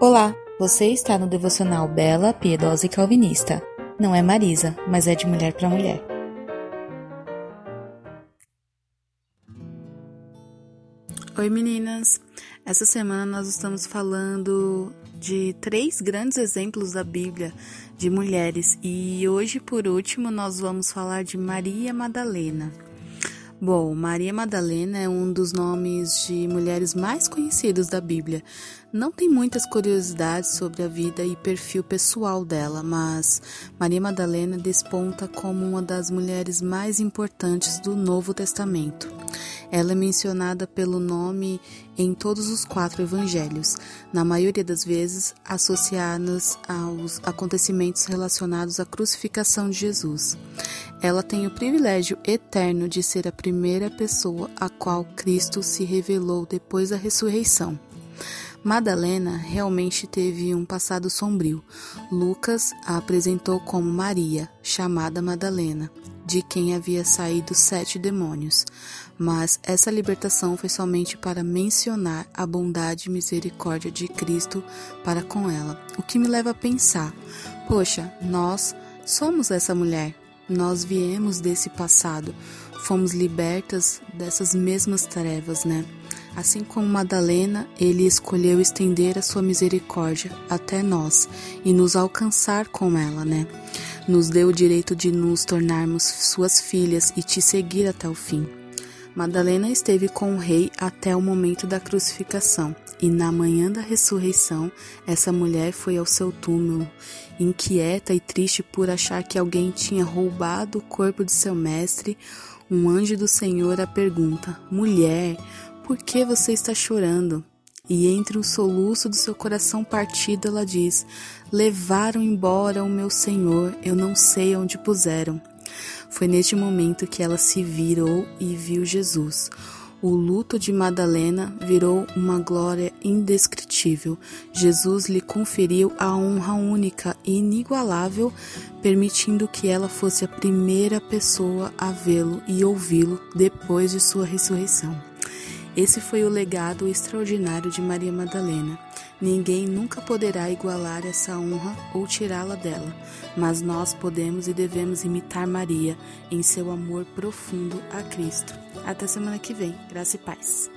Olá, você está no devocional Bela, Piedosa e Calvinista. Não é Marisa, mas é de mulher para mulher. Oi meninas! Essa semana nós estamos falando de três grandes exemplos da Bíblia de mulheres e hoje, por último, nós vamos falar de Maria Madalena. Bom, Maria Madalena é um dos nomes de mulheres mais conhecidos da Bíblia. Não tem muitas curiosidades sobre a vida e perfil pessoal dela, mas Maria Madalena desponta como uma das mulheres mais importantes do Novo Testamento. Ela é mencionada pelo nome em todos os quatro evangelhos, na maioria das vezes associadas aos acontecimentos relacionados à crucificação de Jesus. Ela tem o privilégio eterno de ser a primeira pessoa a qual Cristo se revelou depois da ressurreição. Madalena realmente teve um passado sombrio. Lucas a apresentou como Maria, chamada Madalena, de quem havia saído sete demônios. Mas essa libertação foi somente para mencionar a bondade e misericórdia de Cristo para com ela. O que me leva a pensar: poxa, nós somos essa mulher. Nós viemos desse passado, fomos libertas dessas mesmas trevas, né? Assim como Madalena, ele escolheu estender a sua misericórdia até nós e nos alcançar com ela, né? Nos deu o direito de nos tornarmos suas filhas e te seguir até o fim. Madalena esteve com o rei até o momento da crucificação, e na manhã da ressurreição, essa mulher foi ao seu túmulo, inquieta e triste por achar que alguém tinha roubado o corpo de seu mestre. Um anjo do Senhor a pergunta: Mulher, por que você está chorando? E entre o soluço do seu coração partido, ela diz: Levaram embora o meu Senhor, eu não sei onde puseram. Foi neste momento que ela se virou e viu Jesus. O luto de Madalena virou uma glória indescritível. Jesus lhe conferiu a honra única e inigualável, permitindo que ela fosse a primeira pessoa a vê-lo e ouvi-lo depois de sua ressurreição. Esse foi o legado extraordinário de Maria Madalena. Ninguém nunca poderá igualar essa honra ou tirá-la dela, mas nós podemos e devemos imitar Maria em seu amor profundo a Cristo. Até semana que vem. Graça e paz.